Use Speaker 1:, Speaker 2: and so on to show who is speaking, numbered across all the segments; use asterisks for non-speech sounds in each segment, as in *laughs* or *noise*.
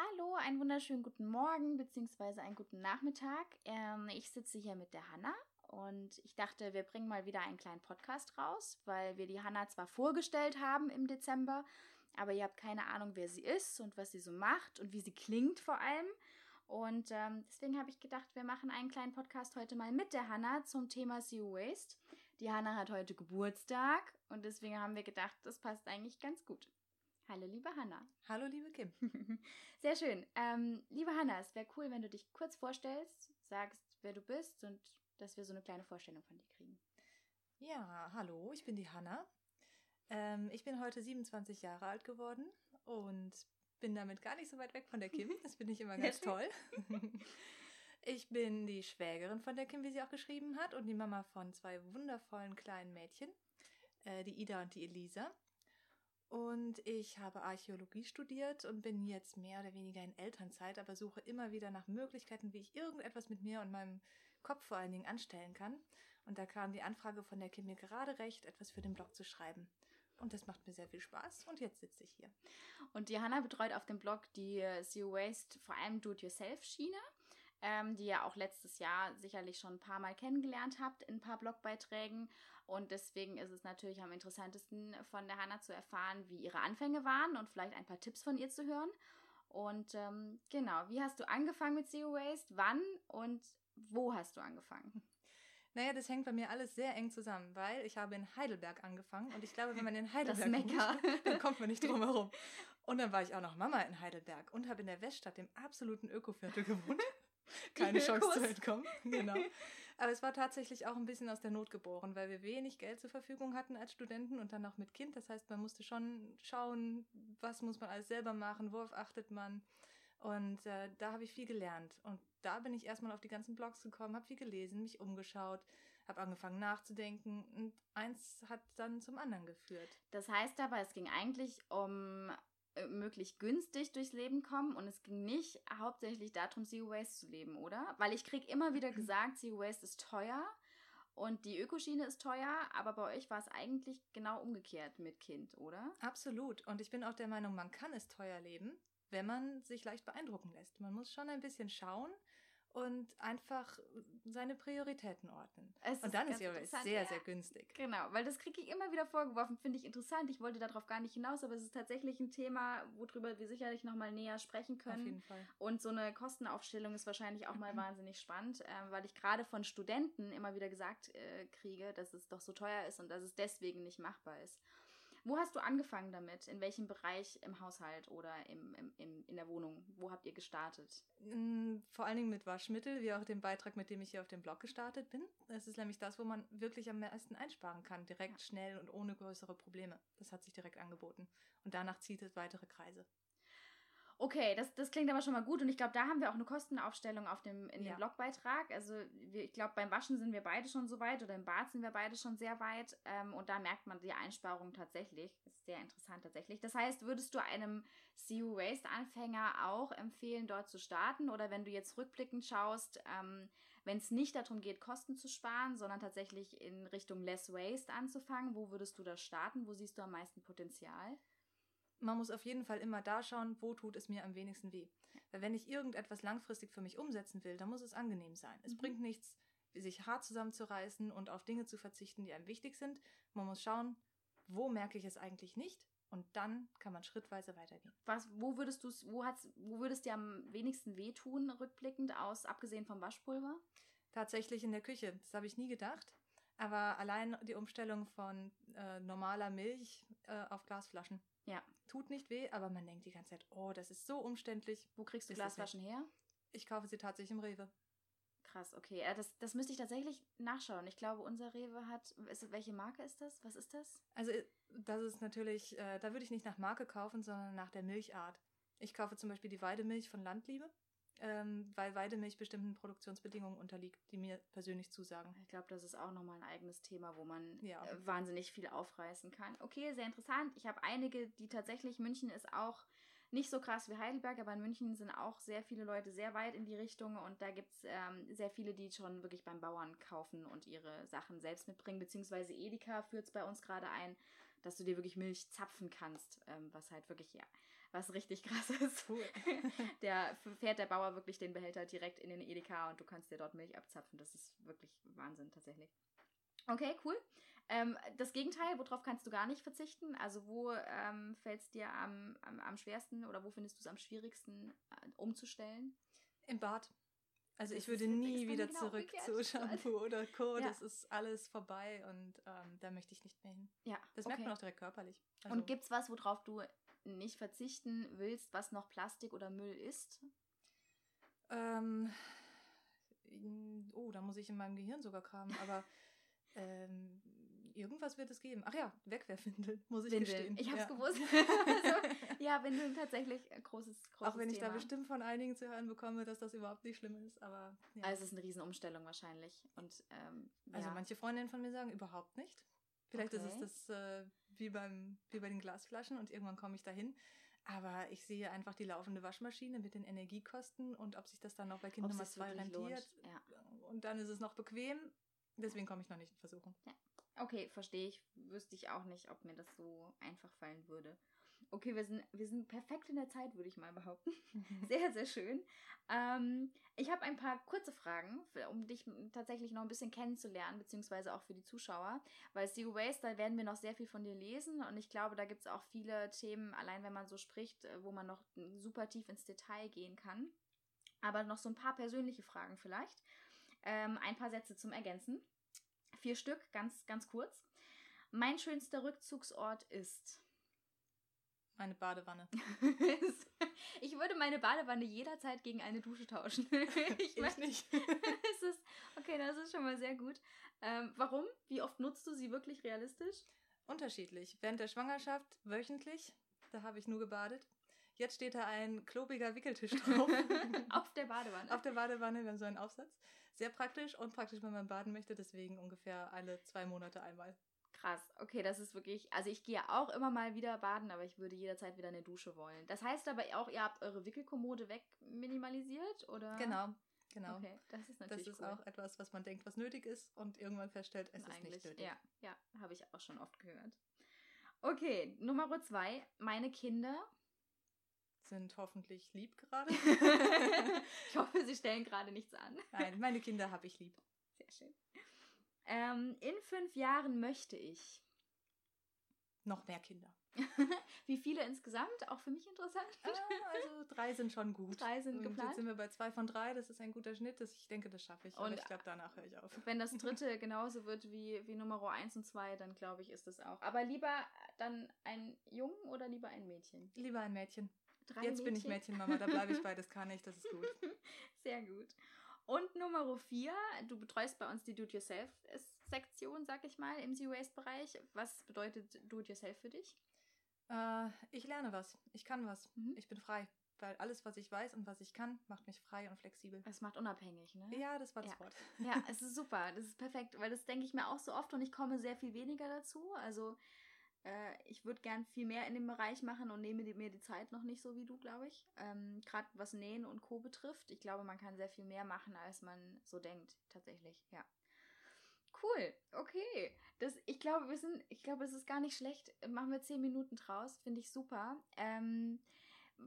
Speaker 1: Hallo, einen wunderschönen guten Morgen bzw. einen guten Nachmittag. Ähm, ich sitze hier mit der Hanna und ich dachte, wir bringen mal wieder einen kleinen Podcast raus, weil wir die Hanna zwar vorgestellt haben im Dezember, aber ihr habt keine Ahnung, wer sie ist und was sie so macht und wie sie klingt vor allem. Und ähm, deswegen habe ich gedacht, wir machen einen kleinen Podcast heute mal mit der Hanna zum Thema Zero Waste. Die Hanna hat heute Geburtstag und deswegen haben wir gedacht, das passt eigentlich ganz gut. Hallo, liebe Hanna.
Speaker 2: Hallo, liebe Kim. *laughs*
Speaker 1: Sehr schön. Ähm, liebe Hanna, es wäre cool, wenn du dich kurz vorstellst, sagst, wer du bist und dass wir so eine kleine Vorstellung von dir kriegen.
Speaker 2: Ja, hallo, ich bin die Hanna. Ähm, ich bin heute 27 Jahre alt geworden und bin damit gar nicht so weit weg von der Kim. Das finde ich immer *laughs* ganz toll. *laughs* Ich bin die Schwägerin von der Kim, wie sie auch geschrieben hat, und die Mama von zwei wundervollen kleinen Mädchen, äh, die Ida und die Elisa. Und ich habe Archäologie studiert und bin jetzt mehr oder weniger in Elternzeit, aber suche immer wieder nach Möglichkeiten, wie ich irgendetwas mit mir und meinem Kopf vor allen Dingen anstellen kann. Und da kam die Anfrage von der Kim mir gerade recht, etwas für den Blog zu schreiben. Und das macht mir sehr viel Spaß. Und jetzt sitze ich hier.
Speaker 1: Und die Hanna betreut auf dem Blog die Zero Waste, vor allem Do-it-yourself-Schiene ähm, die ihr auch letztes Jahr sicherlich schon ein paar Mal kennengelernt habt in ein paar Blogbeiträgen. Und deswegen ist es natürlich am interessantesten von der Hanna zu erfahren, wie ihre Anfänge waren und vielleicht ein paar Tipps von ihr zu hören. Und ähm, genau, wie hast du angefangen mit Zero Waste? Wann und wo hast du angefangen? *laughs*
Speaker 2: Naja, das hängt bei mir alles sehr eng zusammen, weil ich habe in Heidelberg angefangen und ich glaube, wenn man in *laughs* Heidelberg
Speaker 1: das Mekka.
Speaker 2: Dann kommt man nicht drum *laughs* herum. Und dann war ich auch noch Mama in Heidelberg und habe in der Weststadt, dem absoluten Ökoviertel gewohnt. *laughs* keine Chance zu entkommen. *laughs* Genau. Aber es war tatsächlich auch ein bisschen aus der Not geboren, weil wir wenig Geld zur Verfügung hatten als Studenten und dann auch mit Kind. Das heißt, man musste schon schauen, was muss man alles selber machen, worauf achtet man. Und äh, da habe ich viel gelernt. Und da bin ich erstmal auf die ganzen Blogs gekommen, habe viel gelesen, mich umgeschaut, habe angefangen nachzudenken und eins hat dann zum anderen geführt.
Speaker 1: Das heißt aber, es ging eigentlich um möglich günstig durchs Leben kommen und es ging nicht hauptsächlich darum, Zero Waste zu leben, oder? Weil ich kriege immer wieder gesagt, Zero Waste ist teuer und die Ökoschiene ist teuer, aber bei euch war es eigentlich genau umgekehrt mit Kind, oder?
Speaker 2: Absolut. Und ich bin auch der Meinung, man kann es teuer leben, wenn man sich leicht beeindrucken lässt. Man muss schon ein bisschen schauen und einfach seine Prioritäten ordnen. Es und dann ist ja sehr, ja. sehr günstig.
Speaker 1: Genau, weil das kriege ich immer wieder vorgeworfen, finde ich interessant. Ich wollte darauf gar nicht hinaus, aber es ist tatsächlich ein Thema, worüber wir sicherlich nochmal näher sprechen können. Auf jeden Fall. Und so eine Kostenaufstellung ist wahrscheinlich auch mal *clears throat* wahnsinnig spannend, äh, weil ich gerade von Studenten immer wieder gesagt äh, kriege, dass es doch so teuer ist und dass es deswegen nicht machbar ist. Wo hast du angefangen damit? In welchem Bereich im Haushalt oder im, im, im, in der Wohnung? Wo habt ihr gestartet?
Speaker 2: Mm, vor allen Dingen mit Waschmittel, wie auch dem Beitrag, mit dem ich hier auf dem Blog gestartet bin. Das ist nämlich das, wo man wirklich am meisten einsparen kann. Direkt, ja. schnell und ohne größere Probleme. Das hat sich direkt angeboten. Und danach zieht es weitere Kreise.
Speaker 1: Okay, das, das klingt aber schon mal gut und ich glaube, da haben wir auch eine Kostenaufstellung auf dem, in dem ja. Blogbeitrag. Also wir, ich glaube, beim Waschen sind wir beide schon so weit oder im Bad sind wir beide schon sehr weit ähm, und da merkt man die Einsparung tatsächlich. Ist sehr interessant tatsächlich. Das heißt, würdest du einem Zero Waste Anfänger auch empfehlen, dort zu starten oder wenn du jetzt rückblickend schaust, ähm, wenn es nicht darum geht, Kosten zu sparen, sondern tatsächlich in Richtung Less Waste anzufangen, wo würdest du da starten? Wo siehst du am meisten Potenzial?
Speaker 2: Man muss auf jeden Fall immer da schauen, wo tut es mir am wenigsten weh. Weil wenn ich irgendetwas langfristig für mich umsetzen will, dann muss es angenehm sein. Es mhm. bringt nichts, sich hart zusammenzureißen und auf Dinge zu verzichten, die einem wichtig sind. Man muss schauen, wo merke ich es eigentlich nicht und dann kann man schrittweise weitergehen.
Speaker 1: Was, wo würdest du wo hat's, wo würdest dir am wenigsten wehtun, rückblickend aus, abgesehen vom Waschpulver?
Speaker 2: Tatsächlich in der Küche. Das habe ich nie gedacht. Aber allein die Umstellung von äh, normaler Milch äh, auf Glasflaschen. Tut nicht weh, aber man denkt die ganze Zeit, oh, das ist so umständlich.
Speaker 1: Wo kriegst du Glasflaschen her?
Speaker 2: Ich kaufe sie tatsächlich im Rewe.
Speaker 1: Krass, okay. Das, das müsste ich tatsächlich nachschauen. Ich glaube, unser Rewe hat. Ist, welche Marke ist das? Was ist das?
Speaker 2: Also, das ist natürlich, äh, da würde ich nicht nach Marke kaufen, sondern nach der Milchart. Ich kaufe zum Beispiel die Weidemilch von Landliebe ähm, weil Weidemilch bestimmten Produktionsbedingungen unterliegt, die mir persönlich zusagen.
Speaker 1: Ich glaube, das ist auch nochmal ein eigenes Thema, wo man ja. äh, wahnsinnig viel aufreißen kann. Okay, sehr interessant. Ich habe einige, die tatsächlich, München ist auch nicht so krass wie Heidelberg, aber in München sind auch sehr viele Leute sehr weit in die Richtung und da gibt es ähm, sehr viele, die schon wirklich beim Bauern kaufen und ihre Sachen selbst mitbringen, beziehungsweise Edeka führt es bei uns gerade ein, dass du dir wirklich Milch zapfen kannst, ähm, was halt wirklich ja was richtig krass ist. Cool. der fährt der Bauer wirklich den Behälter direkt in den Edeka und du kannst dir dort Milch abzapfen. Das ist wirklich Wahnsinn tatsächlich. Okay, cool. Ähm, das Gegenteil, worauf kannst du gar nicht verzichten? Also wo ähm, fällt es dir am, am, am, schwersten oder wo findest du es am schwierigsten äh, umzustellen?
Speaker 2: Im Bad. Also das ich würde nie wieder genau zurück zu *laughs* Shampoo oder Co. Ja. Das ist alles vorbei und ähm, da möchte ich nicht mehr hin. Ja. Das okay. merkt man auch direkt körperlich.
Speaker 1: Also und gibt es was, worauf du nicht verzichten willst, was noch Plastik oder Müll ist?
Speaker 2: Ähm, oh, da muss ich in meinem Gehirn sogar kramen, aber *laughs* ähm, irgendwas wird es geben. Ach ja, Wegwerfwindeln, muss ich Windeln. gestehen.
Speaker 1: Ich hab's
Speaker 2: ja.
Speaker 1: gewusst. *laughs* also, ja, Windeln tatsächlich ein großes, großes
Speaker 2: Auch wenn ich
Speaker 1: Thema.
Speaker 2: da bestimmt von einigen zu hören bekomme, dass das überhaupt nicht schlimm ist, aber
Speaker 1: ja. Also es ist eine Riesenumstellung wahrscheinlich. Und, ähm,
Speaker 2: also manche Freundinnen von mir sagen überhaupt nicht. Vielleicht okay. ist es das äh, wie, beim, wie bei den Glasflaschen und irgendwann komme ich dahin. Aber ich sehe einfach die laufende Waschmaschine mit den Energiekosten und ob sich das dann noch bei Kind Nummer zwei rentiert. Ja. Und dann ist es noch bequem. Deswegen komme ich noch nicht in Versuchung.
Speaker 1: Ja. Okay, verstehe ich. Wüsste ich auch nicht, ob mir das so einfach fallen würde. Okay, wir sind, wir sind perfekt in der Zeit, würde ich mal behaupten. Sehr, sehr schön. Ähm, ich habe ein paar kurze Fragen, um dich tatsächlich noch ein bisschen kennenzulernen, beziehungsweise auch für die Zuschauer. Weil Zero Waste, da werden wir noch sehr viel von dir lesen und ich glaube, da gibt es auch viele Themen, allein wenn man so spricht, äh, wo man noch super tief ins Detail gehen kann. Aber noch so ein paar persönliche Fragen vielleicht. Ähm, ein paar Sätze zum Ergänzen. Vier Stück, ganz, ganz kurz. Mein schönster Rückzugsort ist.
Speaker 2: Meine Badewanne. *laughs*
Speaker 1: ich würde meine Badewanne jederzeit gegen eine Dusche tauschen. *laughs*
Speaker 2: ich, ich nicht. *laughs*
Speaker 1: es ist, okay, das ist schon mal sehr gut. Ähm, warum? Wie oft nutzt du sie wirklich realistisch?
Speaker 2: Unterschiedlich. Während der Schwangerschaft wöchentlich. Da habe ich nur gebadet. Jetzt steht da ein klobiger Wickeltisch drauf.
Speaker 1: Auf der Badewanne.
Speaker 2: Auf der Badewanne, wir haben so einen Aufsatz. Sehr praktisch und praktisch, wenn man baden möchte, deswegen ungefähr alle zwei Monate einmal.
Speaker 1: Krass, okay, das ist wirklich, also ich gehe auch immer mal wieder baden, aber ich würde jederzeit wieder eine Dusche wollen. Das heißt aber auch, ihr habt eure Wickelkommode wegminimalisiert, oder?
Speaker 2: Genau, genau.
Speaker 1: Okay, das ist natürlich
Speaker 2: Das ist
Speaker 1: cool.
Speaker 2: auch etwas, was man denkt, was nötig ist und irgendwann feststellt, es ist nicht nötig.
Speaker 1: Ja, ja, habe ich auch schon oft gehört. Okay, Nummer zwei, meine Kinder
Speaker 2: sind hoffentlich lieb gerade. *laughs*
Speaker 1: ich hoffe, sie stellen gerade nichts an.
Speaker 2: Nein, meine Kinder habe ich lieb.
Speaker 1: Sehr schön. Ähm, in fünf Jahren möchte ich.
Speaker 2: Noch mehr Kinder. *laughs*
Speaker 1: Wie viele insgesamt? Auch für mich interessant.
Speaker 2: Ah, also drei sind schon gut.
Speaker 1: Drei sind geplant.
Speaker 2: Jetzt sind wir bei zwei von drei. Das ist ein guter Schnitt. Das, ich denke, das schaffe ich. Und ich glaube, danach höre ich auf.
Speaker 1: Wenn das *laughs* dritte genauso wird wie, wie Nummer eins und zwei, dann glaube ich, ist das auch. Aber lieber dann ein Jungen oder lieber ein Mädchen?
Speaker 2: Lieber ein Mädchen. Drei Jetzt Mädchen. bin ich Mädchenmama, da bleibe ich bei, das kann ich, das ist gut. *laughs*
Speaker 1: Sehr gut. Und Nummer vier, du betreust bei uns die Do-it-yourself-Sektion, sag ich mal, im Zero-Waste-Bereich. Was bedeutet Do-it-yourself für dich?
Speaker 2: Äh, ich lerne was. Ich kann was. Mhm. Ich bin frei. Weil alles, was ich weiß und was ich kann, macht mich frei und flexibel.
Speaker 1: Es macht unabhängig, ne?
Speaker 2: Ja, das war das
Speaker 1: ja.
Speaker 2: Wort.
Speaker 1: Ja, es ist super. Das ist perfekt, weil das denke ich mir auch so oft und ich komme sehr viel weniger dazu. Also äh, ich würde gern viel mehr in dem Bereich machen und nehme mir die Zeit noch nicht so wie du, glaube ich. Ähm, Gerade was Nähen und Co. betrifft. Ich glaube, man kann sehr viel mehr machen, als man so denkt, tatsächlich, ja. Cool, okay. Das, ich glaube, wir sind, ich glaube, es ist gar nicht schlecht. Machen wir zehn Minuten draus, finde ich super. Ähm,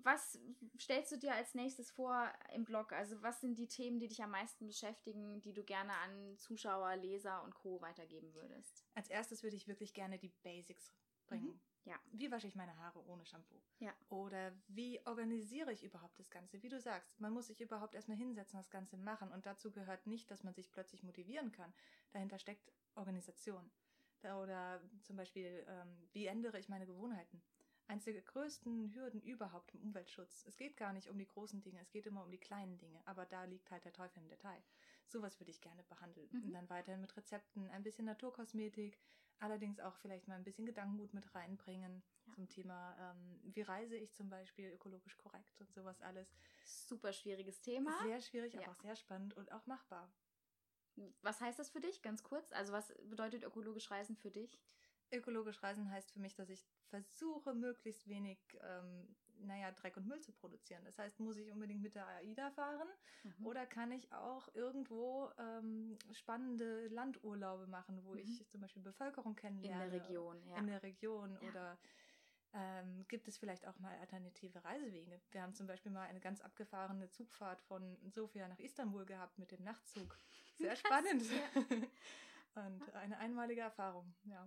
Speaker 1: was stellst du dir als nächstes vor im Blog? Also was sind die Themen, die dich am meisten beschäftigen, die du gerne an Zuschauer, Leser und Co. weitergeben würdest?
Speaker 2: Als erstes würde ich wirklich gerne die Basics bringen. Mhm.
Speaker 1: Ja.
Speaker 2: Wie wasche ich meine Haare ohne Shampoo?
Speaker 1: Ja.
Speaker 2: Oder wie organisiere ich überhaupt das Ganze? Wie du sagst, man muss sich überhaupt erstmal hinsetzen, das Ganze machen. Und dazu gehört nicht, dass man sich plötzlich motivieren kann. Dahinter steckt Organisation. Oder zum Beispiel, ähm, wie ändere ich meine Gewohnheiten? Eines der größten Hürden überhaupt im Umweltschutz. Es geht gar nicht um die großen Dinge, es geht immer um die kleinen Dinge. Aber da liegt halt der Teufel im Detail. Sowas würde ich gerne behandeln. Mhm. Und dann weiterhin mit Rezepten, ein bisschen Naturkosmetik, allerdings auch vielleicht mal ein bisschen Gedankengut mit reinbringen ja. zum Thema, ähm, wie reise ich zum Beispiel ökologisch korrekt und sowas alles.
Speaker 1: Super schwieriges Thema.
Speaker 2: Sehr schwierig, ja. aber auch sehr spannend und auch machbar.
Speaker 1: Was heißt das für dich, ganz kurz? Also was bedeutet ökologisch Reisen für dich?
Speaker 2: Ökologisch Reisen heißt für mich, dass ich versuche, möglichst wenig ähm, naja, Dreck und Müll zu produzieren. Das heißt, muss ich unbedingt mit der AIDA fahren mhm. oder kann ich auch irgendwo ähm, spannende Landurlaube machen, wo mhm. ich zum Beispiel Bevölkerung kennenlerne.
Speaker 1: In der Region, ja.
Speaker 2: In der Region ja. oder ähm, gibt es vielleicht auch mal alternative Reisewege. Wir haben zum Beispiel mal eine ganz abgefahrene Zugfahrt von Sofia nach Istanbul gehabt mit dem Nachtzug. *laughs* Sehr spannend. *laughs* Und eine einmalige Erfahrung, ja.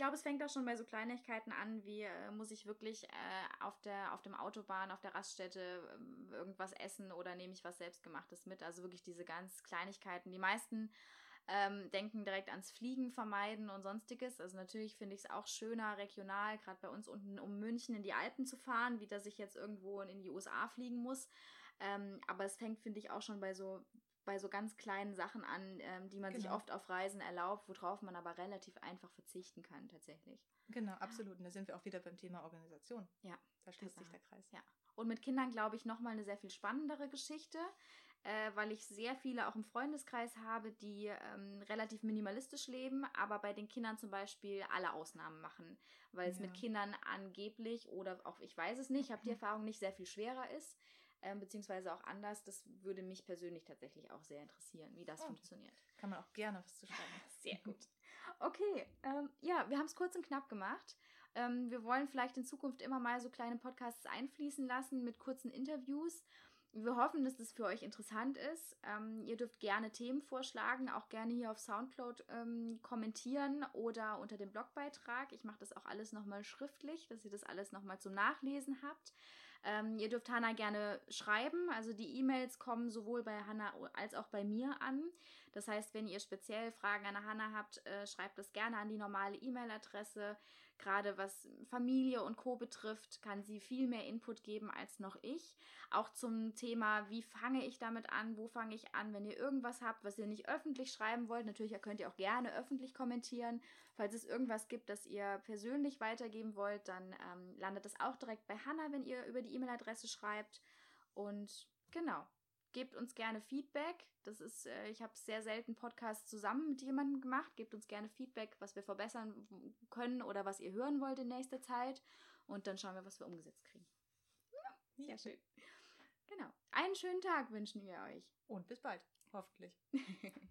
Speaker 1: Ich glaube, es fängt auch schon bei so Kleinigkeiten an, wie äh, muss ich wirklich äh, auf der auf dem Autobahn, auf der Raststätte äh, irgendwas essen oder nehme ich was selbstgemachtes mit? Also wirklich diese ganz Kleinigkeiten. Die meisten ähm, denken direkt ans Fliegen vermeiden und sonstiges. Also natürlich finde ich es auch schöner, regional, gerade bei uns unten um München in die Alpen zu fahren, wie dass ich jetzt irgendwo in die USA fliegen muss. Ähm, aber es fängt, finde ich, auch schon bei so bei so ganz kleinen Sachen an, ähm, die man genau. sich oft auf Reisen erlaubt, worauf man aber relativ einfach verzichten kann, tatsächlich.
Speaker 2: Genau, absolut. Und da sind wir auch wieder beim Thema Organisation. Ja. Da schließt sich der Kreis.
Speaker 1: Ja. Und mit Kindern, glaube ich, nochmal eine sehr viel spannendere Geschichte, äh, weil ich sehr viele auch im Freundeskreis habe, die ähm, relativ minimalistisch leben, aber bei den Kindern zum Beispiel alle Ausnahmen machen, weil ja. es mit Kindern angeblich oder auch ich weiß es nicht, ich habe die Erfahrung nicht sehr viel schwerer ist ähm, beziehungsweise auch anders. Das würde mich persönlich tatsächlich auch sehr interessieren, wie das oh, funktioniert.
Speaker 2: Kann man auch gerne was zu schreiben. *laughs*
Speaker 1: Sehr gut. Okay, ähm, ja, wir haben es kurz und knapp gemacht. Ähm, wir wollen vielleicht in Zukunft immer mal so kleine Podcasts einfließen lassen mit kurzen Interviews. Wir hoffen, dass das für euch interessant ist. Ähm, ihr dürft gerne Themen vorschlagen, auch gerne hier auf Soundcloud ähm, kommentieren oder unter dem Blogbeitrag. Ich mache das auch alles nochmal schriftlich, dass ihr das alles nochmal zum Nachlesen habt. Ähm, ihr dürft Hanna gerne schreiben. Also die E-Mails kommen sowohl bei Hanna als auch bei mir an. Das heißt, wenn ihr speziell Fragen an Hanna habt, äh, schreibt es gerne an die normale E-Mail-Adresse. Gerade was Familie und Co. betrifft, kann sie viel mehr Input geben als noch ich. Auch zum Thema, wie fange ich damit an, wo fange ich an, wenn ihr irgendwas habt, was ihr nicht öffentlich schreiben wollt. Natürlich könnt ihr auch gerne öffentlich kommentieren. Falls es irgendwas gibt, das ihr persönlich weitergeben wollt, dann ähm, landet das auch direkt bei Hannah, wenn ihr über die E-Mail-Adresse schreibt. Und genau, gebt uns gerne Feedback. Das ist, äh, ich habe sehr selten Podcasts zusammen mit jemandem gemacht. Gebt uns gerne Feedback, was wir verbessern können oder was ihr hören wollt in nächster Zeit. Und dann schauen wir, was wir umgesetzt kriegen. Ja, sehr schön. Genau. Einen schönen Tag wünschen wir euch.
Speaker 2: Und bis bald, hoffentlich. *laughs*